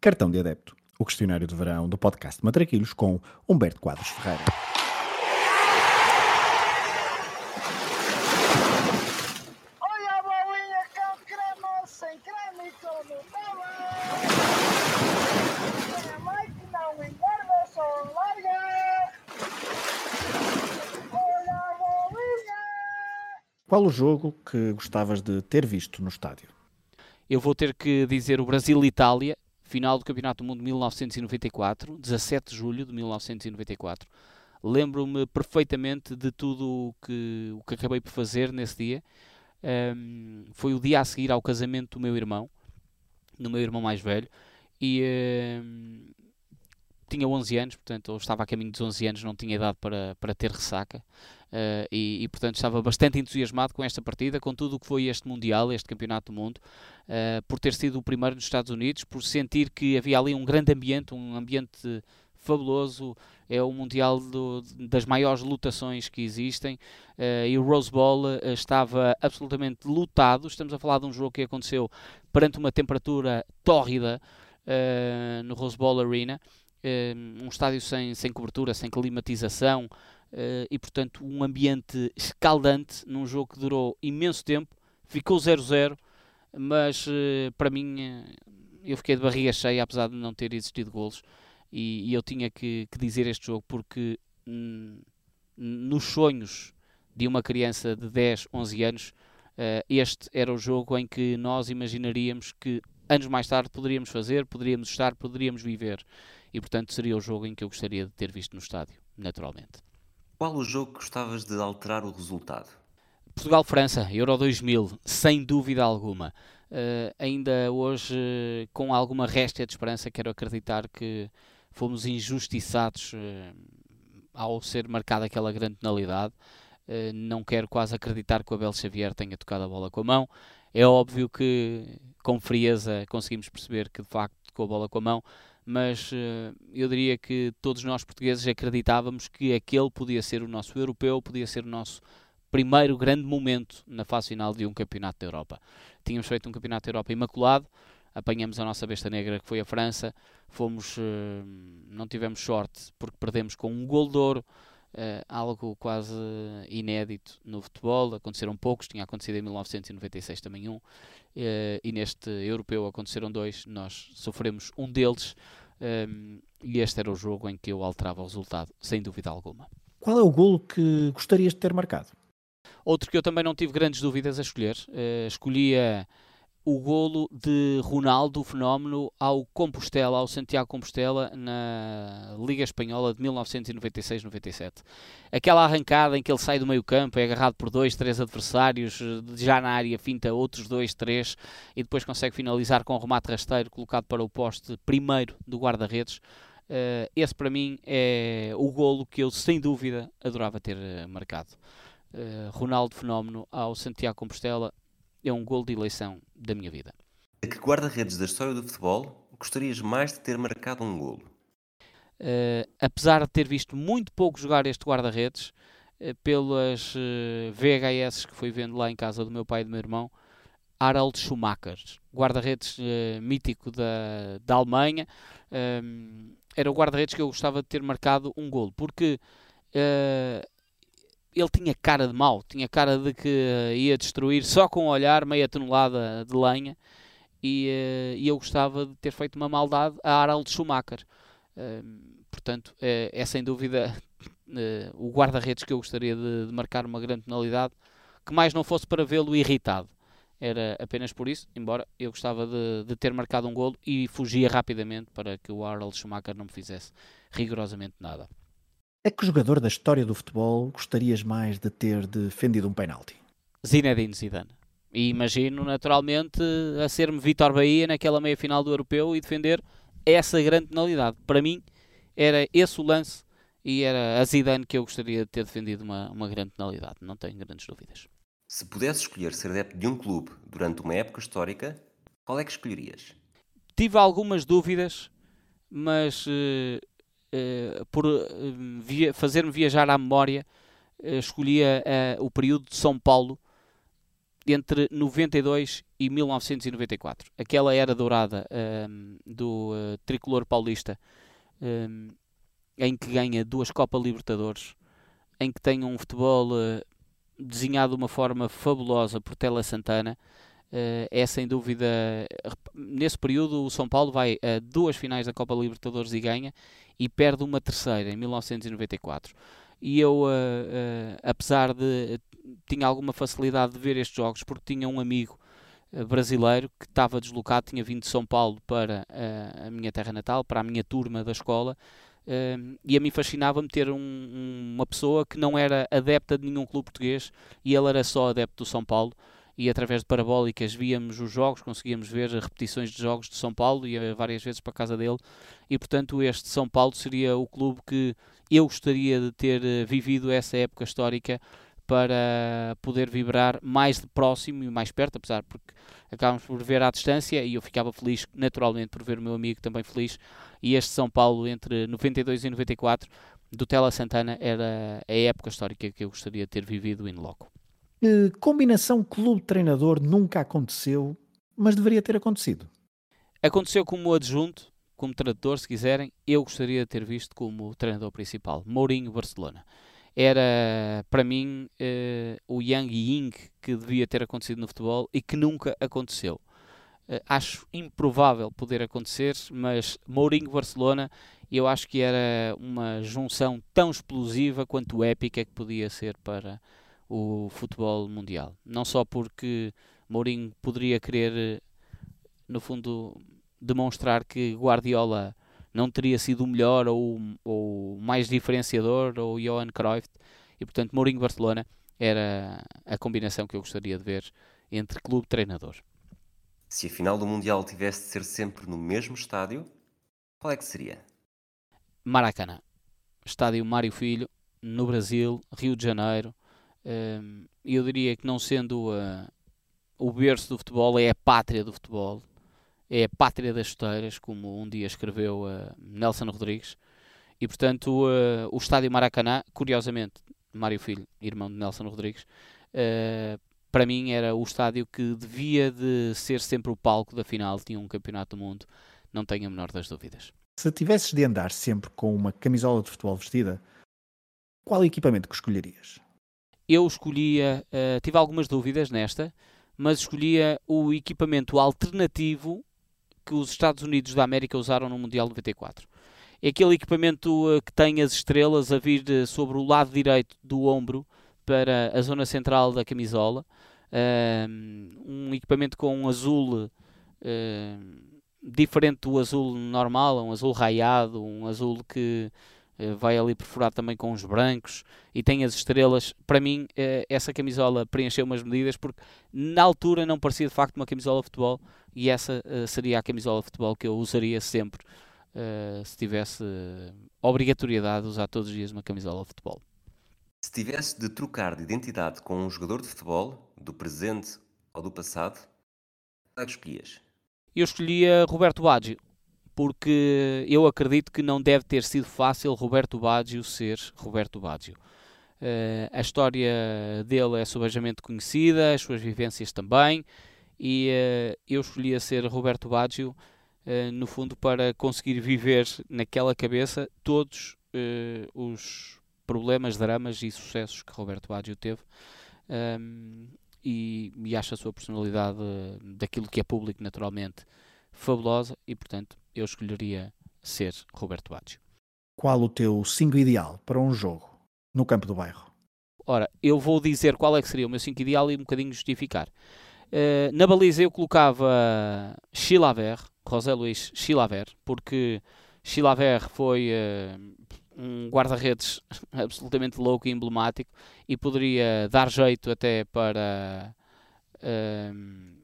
Cartão de Adepto, o questionário de verão do podcast Matraquilhos com Humberto Quadros Ferreira. Olha a bolinha com creme, sem creme e com Nutella. Tem a mãe que não engorda, só larga. Olha a bolinha. Qual o jogo que gostavas de ter visto no estádio? Eu vou ter que dizer o Brasil-Itália, final do Campeonato do Mundo de 1994, 17 de julho de 1994. Lembro-me perfeitamente de tudo o que, o que acabei por fazer nesse dia. Ahm, foi o dia a seguir ao casamento do meu irmão, do meu irmão mais velho, e ahm, tinha 11 anos, portanto, eu estava a caminho dos 11 anos, não tinha idade para, para ter ressaca. Uh, e, e, portanto estava bastante entusiasmado com esta partida, com tudo o que foi este Mundial, este Campeonato do Mundo, uh, por ter sido o primeiro nos Estados Unidos, por sentir que havia ali um grande ambiente, um ambiente fabuloso, é o Mundial do, das maiores lutações que existem, uh, e o Rose Bowl estava absolutamente lotado, estamos a falar de um jogo que aconteceu perante uma temperatura tórrida no Rose Bowl Arena, um estádio sem, sem cobertura, sem climatização, Uh, e portanto um ambiente escaldante num jogo que durou imenso tempo, ficou 0-0, mas uh, para mim uh, eu fiquei de barriga cheia apesar de não ter existido golos e, e eu tinha que, que, dizer este jogo porque hum, nos sonhos de uma criança de 10, 11 anos este era o jogo em que nós imaginaríamos que anos mais tarde poderíamos fazer, poderíamos estar, poderíamos viver e portanto seria o jogo em que eu gostaria de ter visto no estádio, naturalmente. Qual o jogo que gostavas de alterar o resultado? Portugal-França, Euro 2000, sem dúvida alguma. Uh, ainda hoje, uh, com alguma réstia de esperança, quero acreditar que fomos injustiçados uh, ao ser marcada aquela grande penalidade. não quero quase acreditar que o Abel Xavier tenha tocado a bola com a mão. É óbvio que, com frieza, conseguimos perceber que de facto tocou a bola com a mão, mas uh, eu diria que todos nós portugueses acreditávamos que aquele podia ser o nosso europeu, podia ser o nosso primeiro grande momento na fase final de um campeonato da Europa. Tínhamos feito um campeonato da Europa imaculado, apanhamos a nossa besta negra que foi a França, fomos, uh, não tivemos sorte porque perdemos com um gol de ouro, uh, algo quase inédito no futebol, aconteceram poucos, tinha acontecido em 1996 também um, Uh, e neste europeu aconteceram dois, nós sofremos um deles um, ehm, e este era o jogo em que eu alterava o resultado, sem dúvida alguma. Qual é o golo que gostarias de ter marcado? Outro que eu também não tive grandes dúvidas a escolher, uh, escolhia o golo de Ronaldo, o fenómeno, ao Compostela, ao Santiago Compostela, na Liga Espanhola de 1996-97. Aquela arrancada em que ele sai do meio campo, é agarrado por dois, três adversários, já na área finta outros dois, três, e depois consegue finalizar com um remate rasteiro colocado para o poste primeiro do guarda-redes. Uh, esse para mim é o golo que eu sem dúvida adorava ter uh, marcado. Uh, Ronaldo Fenómeno ao Santiago Compostela é um gol de eleição da minha vida. A que guarda-redes da história do futebol gostarias mais de ter marcado um golo? Uh, apesar de ter visto muito pouco jogar este guarda-redes, uh, pelas uh, eh, VHS que fui vendo lá em casa do meu pai e do meu irmão, Harald Schumacher, guarda-redes mítico da, da Alemanha, era o guarda-redes que eu gostava de ter marcado um golo, porque ele tinha cara de mau, tinha cara de que uh, ia destruir só com o olhar meia tonelada de lenha e, uh, e, eu gostava de ter feito uma maldade a Harald Schumacher. Uh, portanto, é, é, sem dúvida o guarda-redes que eu gostaria de, de, marcar uma grande penalidade, que mais não fosse para vê-lo irritado. Era apenas por isso, embora eu gostava de, de ter marcado um golo e fugia rapidamente para que o Harald Schumacher não me fizesse rigorosamente nada. A que jogador da história do futebol gostarias mais de ter defendido um penalti? Zinedine Zidane. E imagino naturalmente a ser-me Vitor Bahia naquela meia final do Europeu e defender essa grande penalidade. Para mim era esse o lance e era a Zidane que eu gostaria de ter defendido uma, uma grande penalidade. Não tenho grandes dúvidas. Se pudesse escolher ser adepto de um clube durante uma época histórica, qual é que escolherias? Tive algumas dúvidas, mas uh, uh, por uh, via, fazer-me viajar à memória, uh, escolhia o período de São Paulo entre 92 e 1994. Aquela era dourada do tricolor paulista, um, em que ganha duas Copa Libertadores, em que tem um futebol uh, desenhado de uma forma fabulosa por Tela Santana. Uh, é sem dúvida, nesse período, o São Paulo vai a duas finais da Copa Libertadores e ganha, e perde uma terceira em 1994. E eu, uh, uh, apesar de. tinha alguma facilidade de ver estes jogos, porque tinha um amigo brasileiro que estava deslocado, tinha vindo de São Paulo para a minha terra natal, para a minha turma da escola, e a mim fascinava-me ter um, uma pessoa que não era adepta de nenhum clube português e ele era só adepto do São Paulo e através de parabólicas víamos os jogos, conseguíamos ver repetições de jogos de São Paulo, ia várias vezes para a casa dele e portanto este São Paulo seria o clube que eu gostaria de ter eh, vivido essa época histórica para poder vibrar mais de próximo e mais perto, apesar porque acabamos por ver à distância e eu ficava feliz naturalmente por ver o meu amigo também feliz e este São Paulo entre 92 e 94 do Tela Santana era a época histórica que eu gostaria de ter vivido em loco. Combinação clube-treinador nunca aconteceu, mas deveria ter acontecido? Aconteceu como adjunto, como treinador, se quiserem. Eu gostaria de ter visto como treinador principal. Mourinho Barcelona. Era, para mim, uh, o Yang Ying que devia ter acontecido no futebol e que nunca aconteceu. Uh, acho improvável poder acontecer, mas Mourinho Barcelona eu acho que era uma junção tão explosiva quanto épica que podia ser para o futebol mundial. Não só porque Mourinho poderia querer, no fundo, demonstrar que Guardiola não teria sido o melhor ou o mais diferenciador ou Johan Cruyff e portanto Mourinho Barcelona era a combinação que eu gostaria de ver entre clube e treinador. Se a final do Mundial tivesse de ser sempre no mesmo estádio, qual é que seria? Maracanã. Estádio Mário Filho, no Brasil, Rio de Janeiro, eu diria que não sendo uh, o berço do futebol, é a pátria do futebol, é a pátria das chuteiras, como um dia escreveu uh, Nelson Rodrigues, e portanto uh, o estádio Maracanã, curiosamente, Mário Filho, irmão de Nelson Rodrigues, para mim era o estádio que devia de ser sempre o palco da final de um campeonato do mundo, não tenho a menor das dúvidas. Se tivesses de andar sempre com uma camisola de futebol vestida, qual equipamento que escolherias? Eu escolhia, uh, tive algumas dúvidas nesta, mas escolhia o equipamento alternativo que os Estados Unidos da América usaram no Mundial 94. É aquele equipamento uh, que tem as estrelas a vir de, sobre o lado direito do ombro para a zona central da camisola. Uh, um equipamento com um azul diferente do azul normal, um azul raiado, um azul que eh, vai ali perfurar também com os brancos e tem as estrelas. Para mim, eh, essa camisola preencheu umas medidas porque na altura não parecia de facto uma camisola de futebol e essa eh, seria a camisola de futebol que eu usaria sempre se tivesse obrigatoriedade de usar todos os dias uma camisola de futebol. Se tivesse de trocar de identidade com um jogador de futebol, do presente ou do passado, qual é que escolhias? Eu escolhia Roberto Baggio, porque eu acredito que não deve ter sido fácil Roberto Baggio ser Roberto Baggio. Uh, a história dele é subejamente conhecida, as suas vivências também, e uh, eu escolhia ser Roberto Baggio, uh, no fundo, para conseguir viver naquela cabeça todos os problemas, dramas e sucessos que Roberto Baggio teve. Um, ehm, e, e acho a sua personalidade, daquilo que é público, naturalmente, fabulosa e, portanto, eu escolheria ser Roberto Baggio. Qual o teu 5 ideal para um jogo no campo do bairro? Ora, eu vou dizer qual é que seria o meu 5 ideal e um bocadinho justificar. Uh, na baliza eu colocava Chilaver, José Luís Chilaver, porque Chilaver foi uh, um guarda-redes absolutamente louco e emblemático e poderia dar jeito até para uh,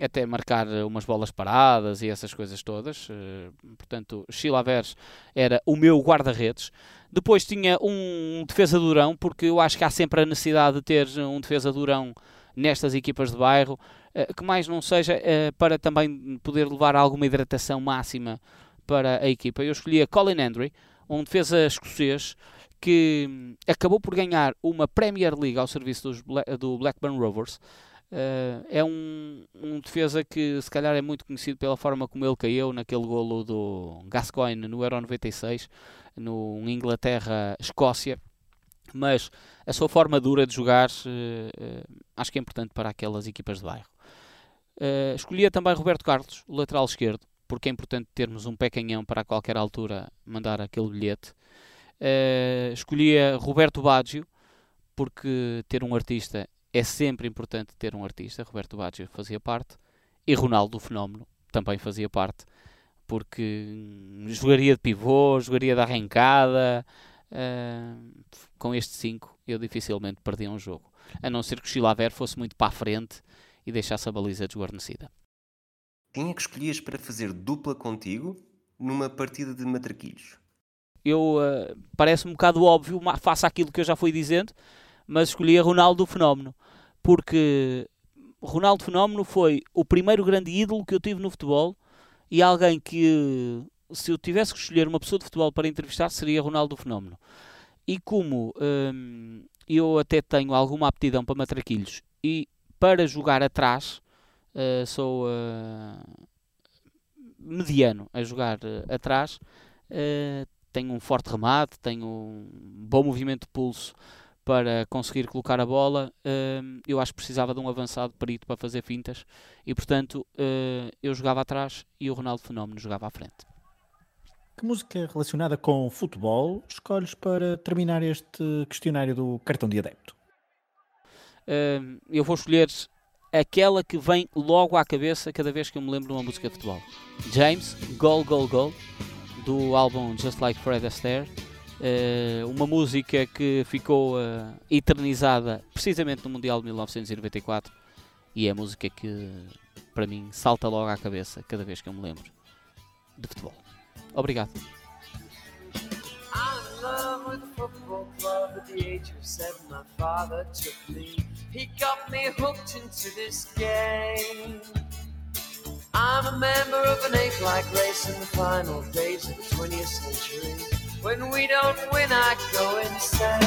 até marcar umas bolas paradas e essas coisas todas. Uh, portanto, Chilavers era o meu guarda-redes. Depois tinha um defesa durão, porque eu acho que há sempre a necessidade de ter um defesa durão nestas equipas de bairro, uh, que mais não seja uh, para também poder levar alguma hidratação máxima para a equipa. Eu escolhi a Colin Hendry, um defesa escocês que acabou por ganhar uma Premier League ao serviço do Blackburn Rovers Uh, é um, um, defesa que se calhar é muito conhecido pela forma como ele caiu naquele golo do Gascoigne no Euro 96, no Inglaterra-Escócia, mas a sua forma dura de jogar uh, uh, acho que é importante para aquelas equipas de bairro. escolhia também Roberto Carlos, o lateral esquerdo, porque é importante termos um pé canhão para a qualquer altura mandar aquele bilhete. escolhia Roberto Baggio, porque ter um artista é sempre importante ter um artista. Roberto Baggio fazia parte e Ronaldo, o fenómeno, também fazia parte, porque jogaria de pivô, jogaria de arrancada. Uh, com estes 5, eu dificilmente perdia um jogo, a não ser que o Chilaver fosse muito para a frente e deixasse a baliza desguarnecida. Quem é que escolhias para fazer dupla contigo numa partida de matraquilhos? Eu uh, parece um bocado óbvio, faça aquilo que eu já fui dizendo, mas escolhi a Ronaldo Fenómeno, porque Ronaldo Fenómeno foi o primeiro grande ídolo que eu tive no futebol e alguém que, se eu tivesse que escolher uma pessoa de futebol para entrevistar, seria Ronaldo Fenómeno. E como hum, eu até tenho alguma aptidão para matraquilhos e para jogar atrás, uh, sou uh, mediano a jogar uh, atrás, tenho um forte remate, tenho um bom movimento de pulso para conseguir colocar a bola, uh, eu acho que precisava de um avançado perito para fazer fintas e, portanto, uh, eu jogava atrás e o Ronaldo Fenómeno jogava à frente. Que música relacionada com futebol escolhes para terminar este questionário do cartão de adepto? Uh, eu vou escolher aquela que vem logo à cabeça cada vez que eu me lembro de uma música de futebol. James, Gol, Gol, Gol, do álbum Just Like Fred Astaire Uh, uma música que ficou uh, eternizada precisamente no Mundial de 1994 e é a música que para mim salta logo à cabeça cada vez que eu me lembro de futebol. Obrigado. I'm a member of an ape-like race in the final days of the 20th century. When we don't win, I go insane.